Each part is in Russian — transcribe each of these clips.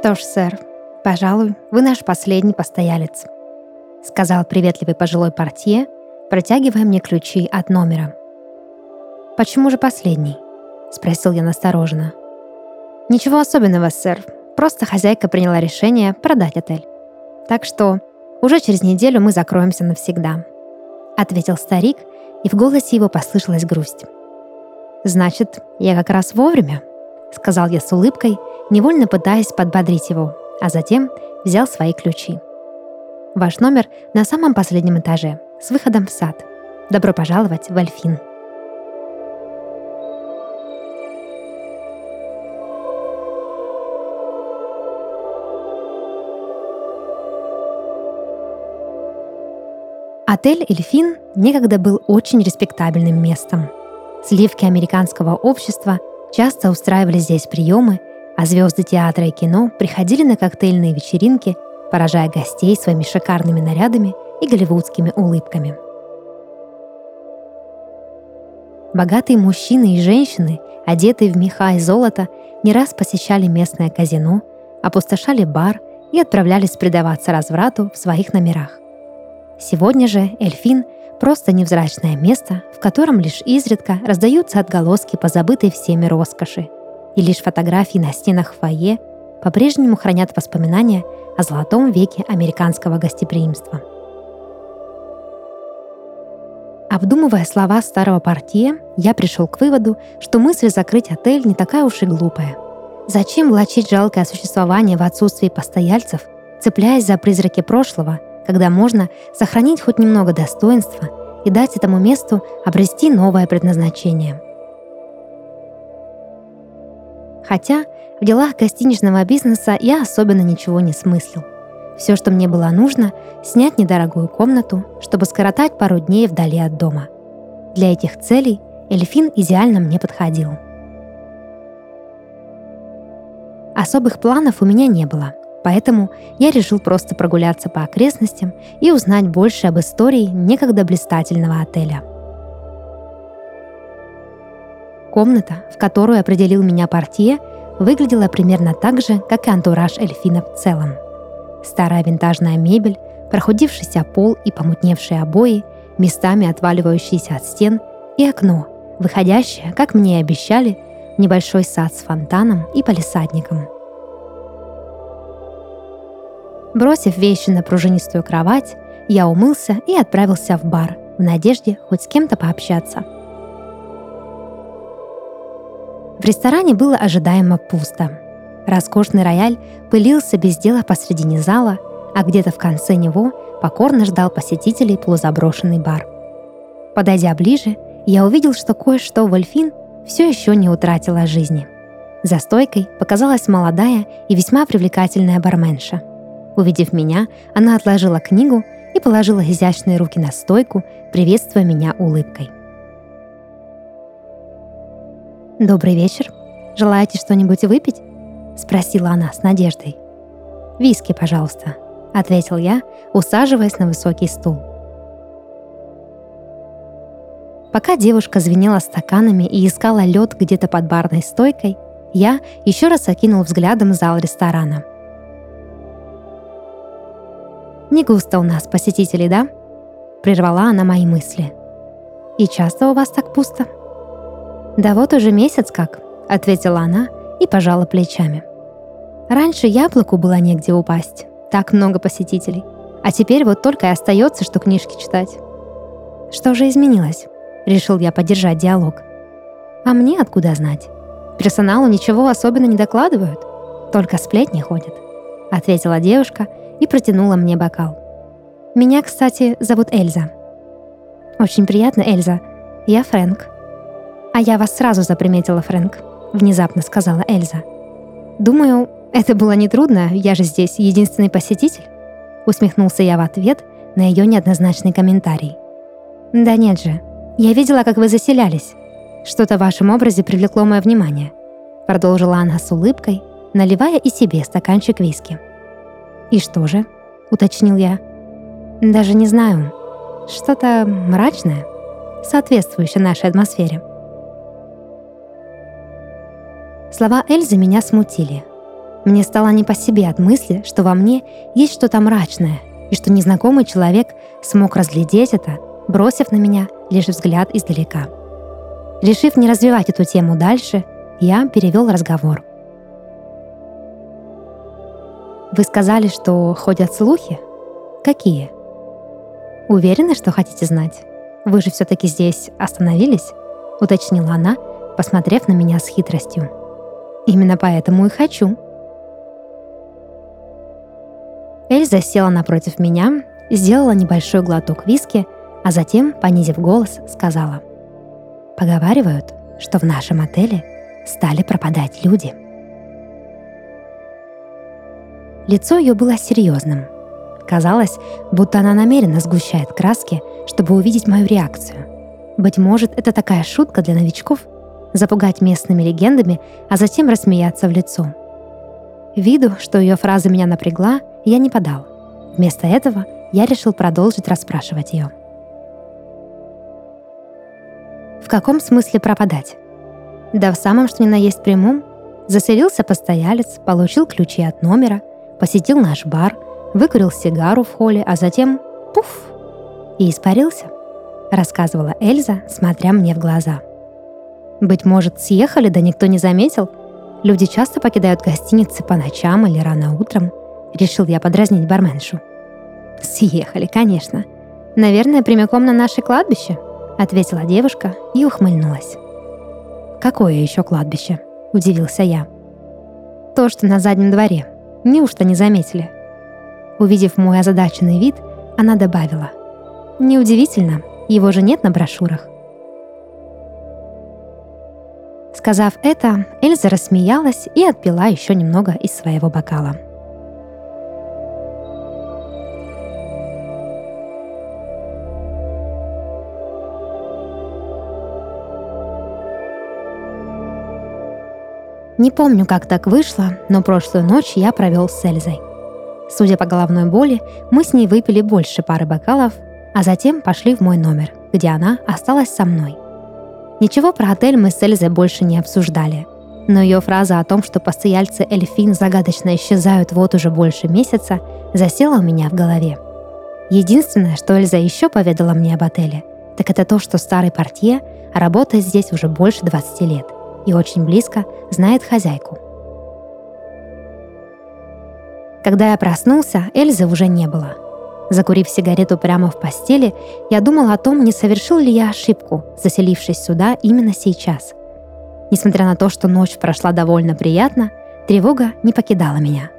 «Что ж, сэр, пожалуй, вы наш последний постоялец», сказал приветливый пожилой портье, протягивая мне ключи от номера. «Почему же последний?» спросил я настороженно. «Ничего особенного, сэр. Просто хозяйка приняла решение продать отель. Так что уже через неделю мы закроемся навсегда», ответил старик, и в голосе его послышалась грусть. «Значит, я как раз вовремя», — сказал я с улыбкой, невольно пытаясь подбодрить его, а затем взял свои ключи. «Ваш номер на самом последнем этаже, с выходом в сад. Добро пожаловать в Альфин». Отель «Эльфин» некогда был очень респектабельным местом. Сливки американского общества часто устраивали здесь приемы, а звезды театра и кино приходили на коктейльные вечеринки, поражая гостей своими шикарными нарядами и голливудскими улыбками. Богатые мужчины и женщины, одетые в меха и золото, не раз посещали местное казино, опустошали бар и отправлялись предаваться разврату в своих номерах. Сегодня же Эльфин — просто невзрачное место, в котором лишь изредка раздаются отголоски позабытой всеми роскоши, и лишь фотографии на стенах фойе по-прежнему хранят воспоминания о золотом веке американского гостеприимства. Обдумывая слова старого партия, я пришел к выводу, что мысль закрыть отель не такая уж и глупая. Зачем влачить жалкое существование в отсутствии постояльцев, цепляясь за призраки прошлого – когда можно сохранить хоть немного достоинства и дать этому месту обрести новое предназначение. Хотя в делах гостиничного бизнеса я особенно ничего не смыслил. Все, что мне было нужно, снять недорогую комнату, чтобы скоротать пару дней вдали от дома. Для этих целей Эльфин идеально мне подходил. Особых планов у меня не было. Поэтому я решил просто прогуляться по окрестностям и узнать больше об истории некогда блистательного отеля. Комната, в которую определил меня портье, выглядела примерно так же, как и антураж Эльфина в целом. Старая винтажная мебель, прохудившийся пол и помутневшие обои, местами отваливающиеся от стен и окно, выходящее, как мне и обещали, в небольшой сад с фонтаном и палисадником – Бросив вещи на пружинистую кровать, я умылся и отправился в бар в надежде хоть с кем-то пообщаться. В ресторане было ожидаемо пусто. Роскошный рояль пылился без дела посредине зала, а где-то в конце него покорно ждал посетителей полузаброшенный бар. Подойдя ближе, я увидел, что кое-что в Эльфин все еще не утратило жизни. За стойкой показалась молодая и весьма привлекательная барменша – Увидев меня, она отложила книгу и положила изящные руки на стойку, приветствуя меня улыбкой. «Добрый вечер. Желаете что-нибудь выпить?» — спросила она с надеждой. «Виски, пожалуйста», — ответил я, усаживаясь на высокий стул. Пока девушка звенела стаканами и искала лед где-то под барной стойкой, я еще раз окинул взглядом зал ресторана. «Не густо у нас посетителей, да?» Прервала она мои мысли. «И часто у вас так пусто?» «Да вот уже месяц как», — ответила она и пожала плечами. «Раньше яблоку было негде упасть. Так много посетителей. А теперь вот только и остается, что книжки читать». «Что же изменилось?» — решил я поддержать диалог. «А мне откуда знать? Персоналу ничего особенно не докладывают. Только сплетни ходят», — ответила девушка — и протянула мне бокал. «Меня, кстати, зовут Эльза». «Очень приятно, Эльза. Я Фрэнк». «А я вас сразу заприметила, Фрэнк», — внезапно сказала Эльза. «Думаю, это было нетрудно, я же здесь единственный посетитель», — усмехнулся я в ответ на ее неоднозначный комментарий. «Да нет же, я видела, как вы заселялись. Что-то в вашем образе привлекло мое внимание», — продолжила она с улыбкой, наливая и себе стаканчик виски. «И что же?» — уточнил я. «Даже не знаю. Что-то мрачное, соответствующее нашей атмосфере». Слова Эльзы меня смутили. Мне стало не по себе от мысли, что во мне есть что-то мрачное, и что незнакомый человек смог разглядеть это, бросив на меня лишь взгляд издалека. Решив не развивать эту тему дальше, я перевел разговор. Вы сказали, что ходят слухи? Какие? Уверены, что хотите знать? Вы же все-таки здесь остановились? Уточнила она, посмотрев на меня с хитростью. Именно поэтому и хочу. Эльза села напротив меня, сделала небольшой глоток виски, а затем, понизив голос, сказала. Поговаривают, что в нашем отеле стали пропадать люди. Лицо ее было серьезным. Казалось, будто она намеренно сгущает краски, чтобы увидеть мою реакцию. Быть может, это такая шутка для новичков — запугать местными легендами, а затем рассмеяться в лицо. Виду, что ее фраза меня напрягла, я не подал. Вместо этого я решил продолжить расспрашивать ее. В каком смысле пропадать? Да в самом что ни на есть прямом. Заселился постоялец, получил ключи от номера, посетил наш бар, выкурил сигару в холле, а затем — пуф! И испарился, рассказывала Эльза, смотря мне в глаза. Быть может, съехали, да никто не заметил? Люди часто покидают гостиницы по ночам или рано утром. Решил я подразнить барменшу. Съехали, конечно. Наверное, прямиком на наше кладбище, ответила девушка и ухмыльнулась. «Какое еще кладбище?» – удивился я. «То, что на заднем дворе. Неужто не заметили?» Увидев мой озадаченный вид, она добавила. «Неудивительно, его же нет на брошюрах». Сказав это, Эльза рассмеялась и отпила еще немного из своего бокала. Не помню, как так вышло, но прошлую ночь я провел с Эльзой. Судя по головной боли, мы с ней выпили больше пары бокалов, а затем пошли в мой номер, где она осталась со мной. Ничего про отель мы с Эльзой больше не обсуждали. Но ее фраза о том, что постояльцы Эльфин загадочно исчезают вот уже больше месяца, засела у меня в голове. Единственное, что Эльза еще поведала мне об отеле, так это то, что старый портье работает здесь уже больше 20 лет – и очень близко знает хозяйку. Когда я проснулся, Эльзы уже не было. Закурив сигарету прямо в постели, я думал о том, не совершил ли я ошибку, заселившись сюда именно сейчас. Несмотря на то, что ночь прошла довольно приятно, тревога не покидала меня.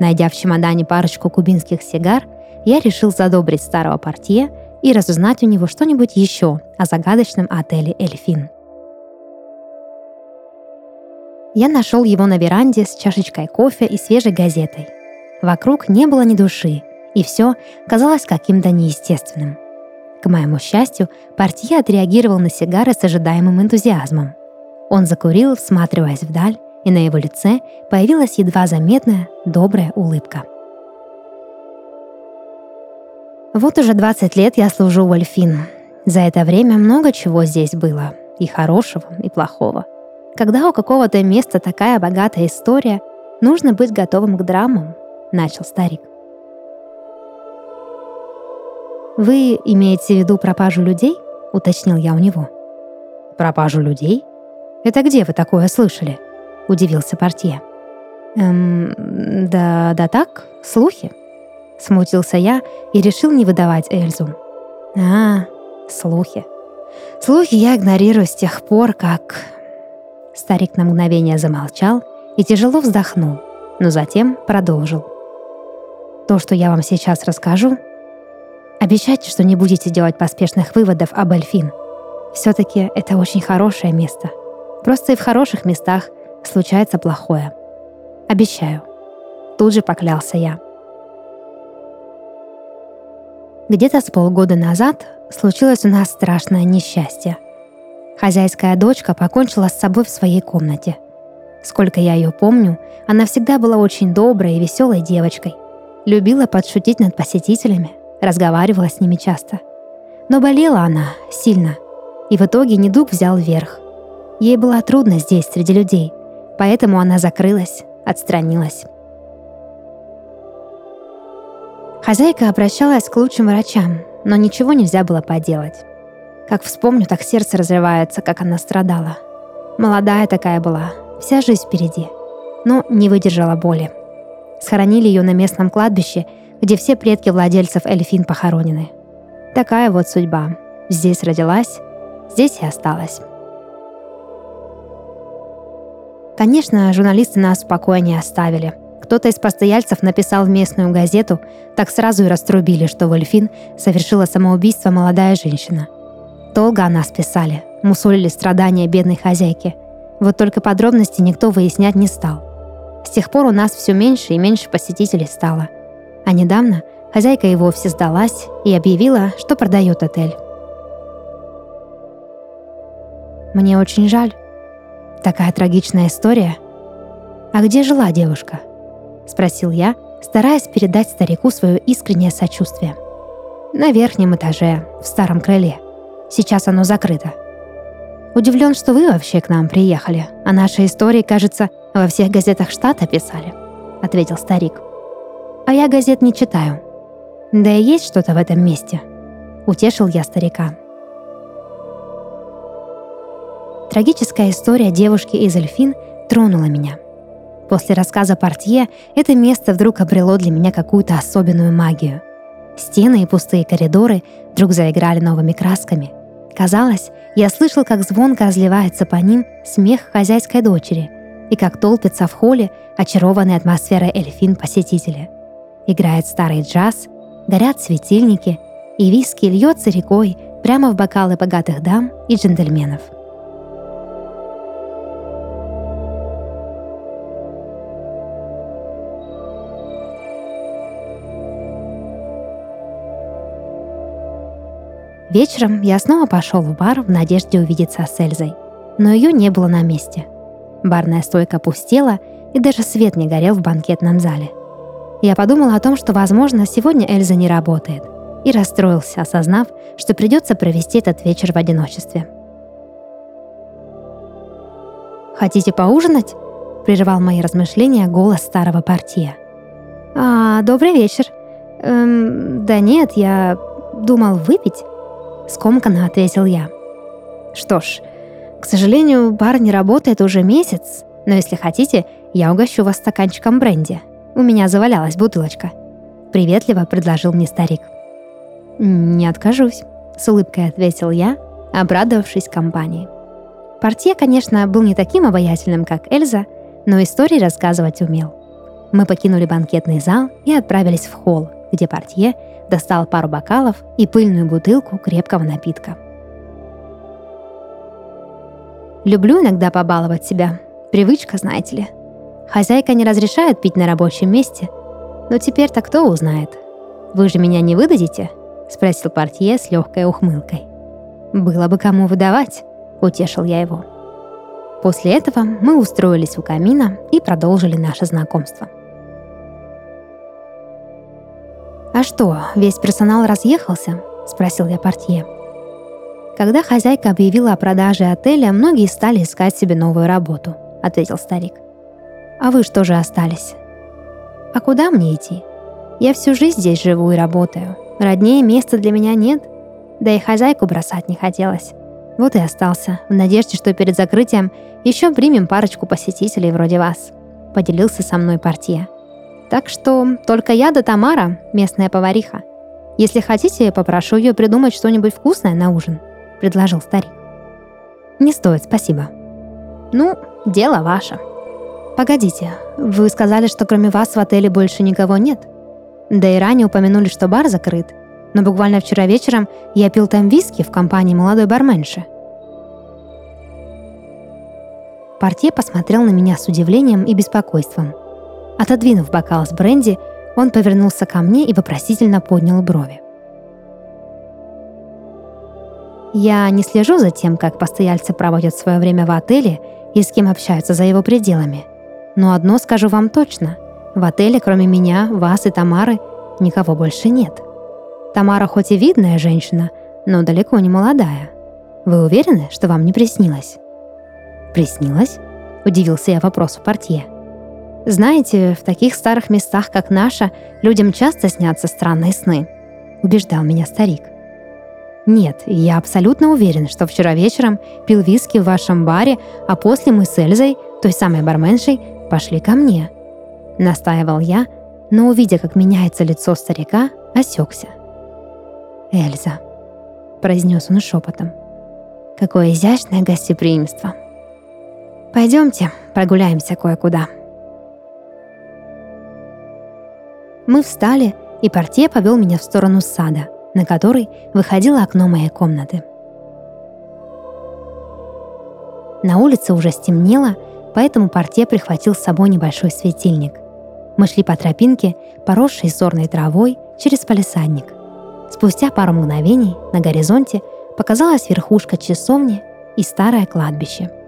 Найдя в чемодане парочку кубинских сигар, я решил задобрить старого портье и разузнать у него что-нибудь еще о загадочном отеле «Эльфин». Я нашел его на веранде с чашечкой кофе и свежей газетой. Вокруг не было ни души, и все казалось каким-то неестественным. К моему счастью, партия отреагировал на сигары с ожидаемым энтузиазмом. Он закурил, всматриваясь вдаль, и на его лице появилась едва заметная, добрая улыбка. Вот уже 20 лет я служу в Альфин. За это время много чего здесь было, и хорошего, и плохого. Когда у какого-то места такая богатая история, нужно быть готовым к драмам, начал старик. Вы имеете в виду пропажу людей? уточнил я у него. Пропажу людей? Это где вы такое слышали? удивился портье. Эм, да, да так, слухи. Смутился я и решил не выдавать Эльзу. А, слухи. Слухи я игнорирую с тех пор, как Старик на мгновение замолчал и тяжело вздохнул, но затем продолжил. То, что я вам сейчас расскажу, обещайте, что не будете делать поспешных выводов об Эльфин. Все-таки это очень хорошее место. Просто и в хороших местах случается плохое. Обещаю. Тут же поклялся я. Где-то с полгода назад случилось у нас страшное несчастье — Хозяйская дочка покончила с собой в своей комнате. Сколько я ее помню, она всегда была очень доброй и веселой девочкой. Любила подшутить над посетителями, разговаривала с ними часто. Но болела она сильно, и в итоге недуг взял верх. Ей было трудно здесь, среди людей, поэтому она закрылась, отстранилась. Хозяйка обращалась к лучшим врачам, но ничего нельзя было поделать. Как вспомню, так сердце разрывается, как она страдала. Молодая такая была, вся жизнь впереди. Но не выдержала боли. Схоронили ее на местном кладбище, где все предки владельцев Эльфин похоронены. Такая вот судьба. Здесь родилась, здесь и осталась. Конечно, журналисты нас в покое не оставили. Кто-то из постояльцев написал в местную газету, так сразу и раструбили, что в Эльфин совершила самоубийство молодая женщина. Долго о нас писали, мусолили страдания бедной хозяйки. Вот только подробности никто выяснять не стал. С тех пор у нас все меньше и меньше посетителей стало. А недавно хозяйка и вовсе сдалась и объявила, что продает отель. Мне очень жаль. Такая трагичная история. А где жила девушка? Спросил я, стараясь передать старику свое искреннее сочувствие. На верхнем этаже, в старом крыле. Сейчас оно закрыто. Удивлен, что вы вообще к нам приехали, а наши истории, кажется, во всех газетах штата писали, ответил старик. А я газет не читаю. Да и есть что-то в этом месте. Утешил я старика. Трагическая история девушки из Эльфин тронула меня. После рассказа портье это место вдруг обрело для меня какую-то особенную магию. Стены и пустые коридоры вдруг заиграли новыми красками. Казалось, я слышал, как звонко разливается по ним смех хозяйской дочери и как толпится в холле очарованной атмосферой эльфин посетители. Играет старый джаз, горят светильники, и виски льется рекой прямо в бокалы богатых дам и джентльменов – Вечером я снова пошел в бар в надежде увидеться с Эльзой. Но ее не было на месте. Барная стойка пустела, и даже свет не горел в банкетном зале. Я подумал о том, что, возможно, сегодня Эльза не работает, и расстроился, осознав, что придется провести этот вечер в одиночестве. «Хотите поужинать?» — прервал мои размышления голос старого партия. «А, добрый вечер. Эм, да нет, я думал выпить». Скомканно ответил я. Что ж, к сожалению, бар не работает уже месяц, но если хотите, я угощу вас стаканчиком бренди. У меня завалялась бутылочка. Приветливо предложил мне старик. Не откажусь, с улыбкой ответил я, обрадовавшись компании. Портье, конечно, был не таким обаятельным, как Эльза, но истории рассказывать умел. Мы покинули банкетный зал и отправились в холл, где портье достал пару бокалов и пыльную бутылку крепкого напитка. Люблю иногда побаловать себя. Привычка, знаете ли. Хозяйка не разрешает пить на рабочем месте. Но теперь-то кто узнает? Вы же меня не выдадите? Спросил портье с легкой ухмылкой. Было бы кому выдавать, утешил я его. После этого мы устроились у камина и продолжили наше знакомство. «А что, весь персонал разъехался?» – спросил я портье. «Когда хозяйка объявила о продаже отеля, многие стали искать себе новую работу», – ответил старик. «А вы что же остались?» «А куда мне идти? Я всю жизнь здесь живу и работаю. Роднее места для меня нет. Да и хозяйку бросать не хотелось. Вот и остался, в надежде, что перед закрытием еще примем парочку посетителей вроде вас», – поделился со мной портье. Так что только я да Тамара, местная повариха. Если хотите, я попрошу ее придумать что-нибудь вкусное на ужин», — предложил старик. «Не стоит, спасибо». «Ну, дело ваше». «Погодите, вы сказали, что кроме вас в отеле больше никого нет?» Да и ранее упомянули, что бар закрыт. Но буквально вчера вечером я пил там виски в компании молодой барменши. Портье посмотрел на меня с удивлением и беспокойством – Отодвинув бокал с бренди, он повернулся ко мне и вопросительно поднял брови. Я не слежу за тем, как постояльцы проводят свое время в отеле и с кем общаются за его пределами. Но одно скажу вам точно. В отеле, кроме меня, вас и Тамары, никого больше нет. Тамара хоть и видная женщина, но далеко не молодая. Вы уверены, что вам не приснилось? Приснилось? Удивился я вопросу портье. Знаете, в таких старых местах, как наша, людям часто снятся странные сны», — убеждал меня старик. «Нет, я абсолютно уверен, что вчера вечером пил виски в вашем баре, а после мы с Эльзой, той самой барменшей, пошли ко мне», — настаивал я, но, увидя, как меняется лицо старика, осекся. «Эльза», — произнес он шепотом, — «какое изящное гостеприимство. Пойдемте, прогуляемся кое-куда». Мы встали, и портье повел меня в сторону сада, на который выходило окно моей комнаты. На улице уже стемнело, поэтому портье прихватил с собой небольшой светильник. Мы шли по тропинке, поросшей сорной травой, через палисадник. Спустя пару мгновений на горизонте показалась верхушка часовни и старое кладбище –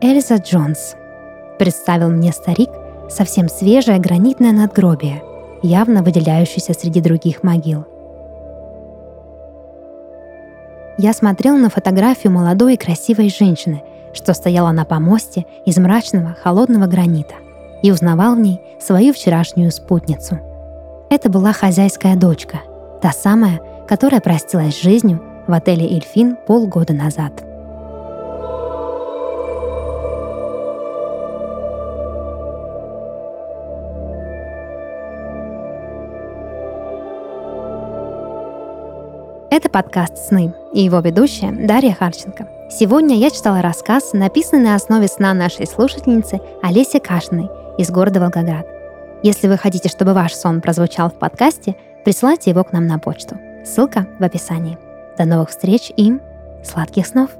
Эльза Джонс», — представил мне старик совсем свежее гранитное надгробие, явно выделяющееся среди других могил. Я смотрел на фотографию молодой и красивой женщины, что стояла на помосте из мрачного, холодного гранита, и узнавал в ней свою вчерашнюю спутницу. Это была хозяйская дочка, та самая, которая простилась с жизнью в отеле «Эльфин» полгода назад. Это подкаст «Сны» и его ведущая Дарья Харченко. Сегодня я читала рассказ, написанный на основе сна нашей слушательницы Олеси Кашиной из города Волгоград. Если вы хотите, чтобы ваш сон прозвучал в подкасте, присылайте его к нам на почту. Ссылка в описании. До новых встреч и сладких снов!